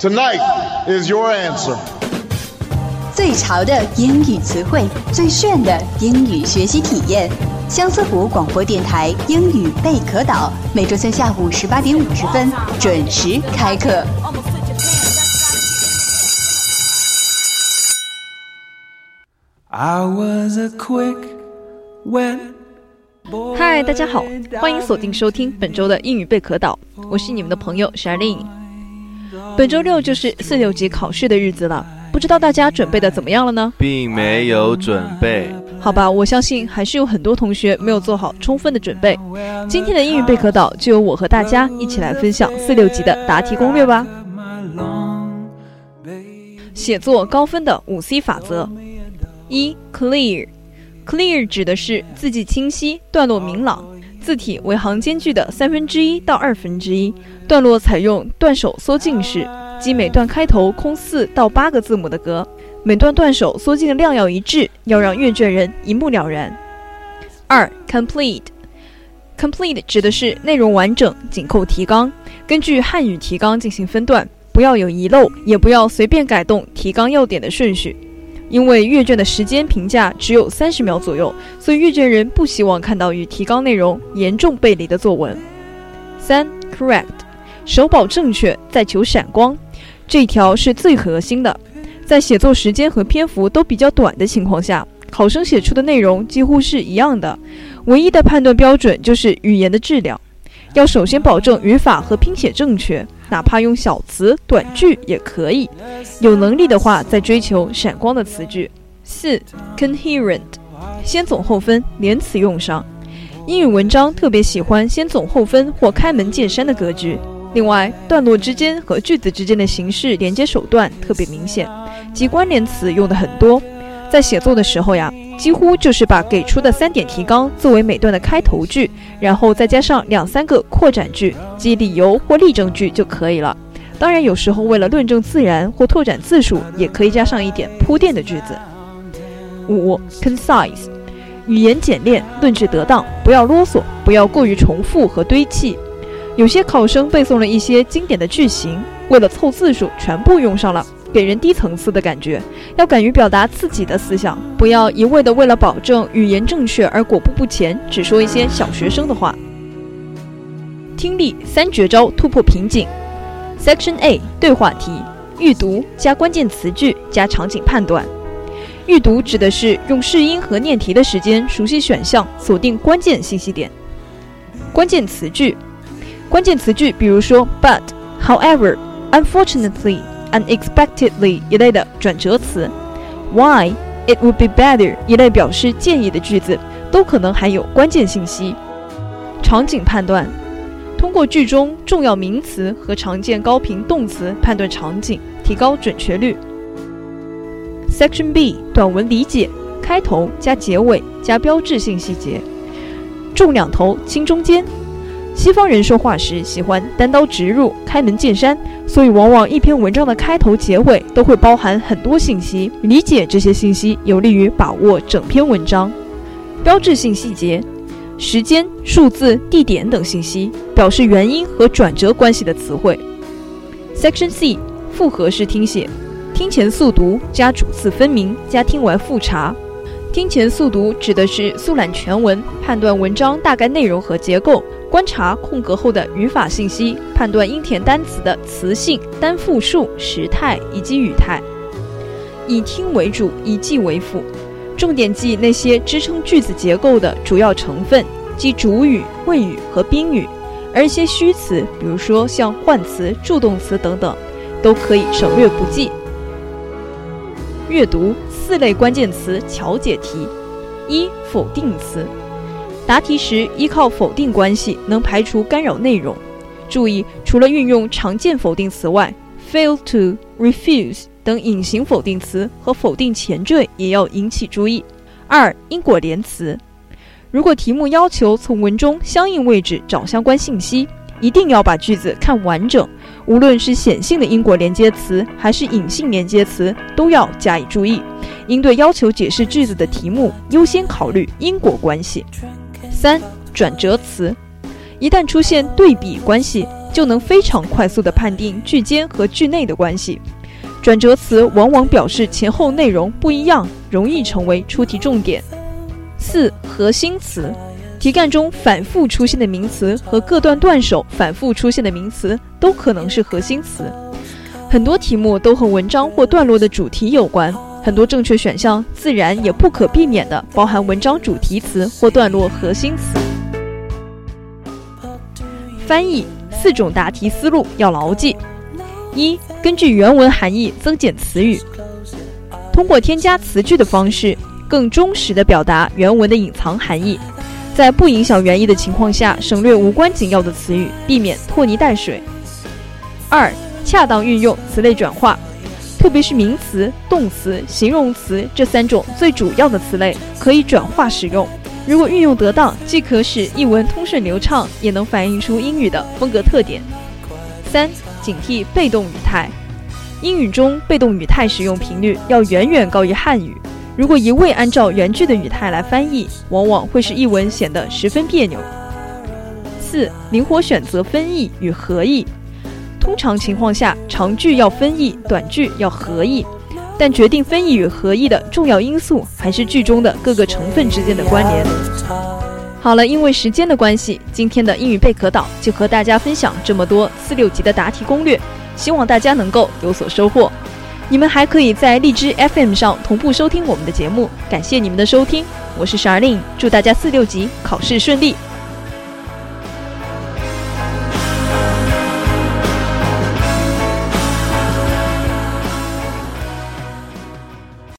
Tonight is your answer. 最潮的英语词汇，最炫的英语学习体验。相思湖广播电台英语贝壳岛，每周三下午十八点五十分准时开课。I was a quick, wet 嗨，大家好，欢迎锁定收听本周的英语贝壳岛，我是你们的朋友 Charlene。本周六就是四六级考试的日子了，不知道大家准备的怎么样了呢？并没有准备。好吧，我相信还是有很多同学没有做好充分的准备。今天的英语贝壳岛就由我和大家一起来分享四六级的答题攻略吧。写作高分的五 C 法则：一、clear，clear 指的是字迹清晰、段落明朗，字体为行间距的三分之一到二分之一，段落采用段首缩进式，即每段开头空四到八个字母的格，每段段首缩进的量要一致，要让阅卷人一目了然。二、complete，complete 指的是内容完整、紧扣提纲，根据汉语提纲进行分段。不要有遗漏，也不要随便改动提纲要点的顺序，因为阅卷的时间评价只有三十秒左右，所以阅卷人不希望看到与提纲内容严重背离的作文。三，correct，首保正确，再求闪光，这条是最核心的。在写作时间和篇幅都比较短的情况下，考生写出的内容几乎是一样的，唯一的判断标准就是语言的质量。要首先保证语法和拼写正确，哪怕用小词、短句也可以。有能力的话，再追求闪光的词句。四，coherent，先总后分，连词用上。英语文章特别喜欢先总后分或开门见山的格局。另外，段落之间和句子之间的形式连接手段特别明显，即关联词用的很多。在写作的时候呀，几乎就是把给出的三点提纲作为每段的开头句，然后再加上两三个扩展句，即理由或例证句就可以了。当然，有时候为了论证自然或拓展字数，也可以加上一点铺垫的句子。五，concise，语言简练，论据得当，不要啰嗦，不要过于重复和堆砌。有些考生背诵了一些经典的句型，为了凑字数，全部用上了。给人低层次的感觉，要敢于表达自己的思想，不要一味的为了保证语言正确而裹步不前，只说一些小学生的话。听力三绝招突破瓶颈。Section A 对话题，预读加关键词句加场景判断。预读指的是用试音和念题的时间熟悉选项，锁定关键信息点。关键词句，关键词句比如说 but、however、unfortunately。Unexpectedly 一类的转折词，why it would be better 一类表示建议的句子，都可能含有关键信息。场景判断，通过句中重要名词和常见高频动词判断场景，提高准确率。Section B 短文理解，开头加结尾加标志性细节，重两头轻中间。西方人说话时喜欢单刀直入、开门见山，所以往往一篇文章的开头、结尾都会包含很多信息。理解这些信息有利于把握整篇文章。标志性细节：时间、数字、地点等信息，表示原因和转折关系的词汇。Section C 复合式听写，听前速读加主次分明加听完复查。听前速读指的是速览全文，判断文章大概内容和结构。观察空格后的语法信息，判断应填单词的词性、单复数、时态以及语态。以听为主，以记为辅，重点记那些支撑句子结构的主要成分，即主语、谓语和宾语，而一些虚词，比如说像换词、助动词等等，都可以省略不记。阅读四类关键词巧解题：一、否定词。答题时依靠否定关系能排除干扰内容。注意，除了运用常见否定词外，fail to、refuse 等隐形否定词和否定前缀也要引起注意。二、因果连词，如果题目要求从文中相应位置找相关信息，一定要把句子看完整，无论是显性的因果连接词还是隐性连接词，都要加以注意。应对要求解释句子的题目，优先考虑因果关系。三、转折词，一旦出现对比关系，就能非常快速地判定句间和句内的关系。转折词往往表示前后内容不一样，容易成为出题重点。四、核心词，题干中反复出现的名词和各段段首反复出现的名词都可能是核心词。很多题目都和文章或段落的主题有关，很多正确选项自然也不可避免的包含文章主题词或段落核心词。翻译四种答题思路要牢记：一、根据原文含义增减词语，通过添加词句的方式，更忠实地表达原文的隐藏含义，在不影响原意的情况下，省略无关紧要的词语，避免拖泥带水。二、恰当运用词类转化，特别是名词、动词、形容词这三种最主要的词类，可以转化使用。如果运用得当，既可使译文通顺流畅，也能反映出英语的风格特点。三、警惕被动语态，英语中被动语态使用频率要远远高于汉语。如果一味按照原句的语态来翻译，往往会使译文显得十分别扭。四、灵活选择分译与合译。通常情况下，长句要分译，短句要合译。但决定分译与合译的重要因素还是句中的各个成分之间的关联。好了，因为时间的关系，今天的英语贝壳岛就和大家分享这么多四六级的答题攻略，希望大家能够有所收获。你们还可以在荔枝 FM 上同步收听我们的节目。感谢你们的收听，我是 Sharlene，祝大家四六级考试顺利。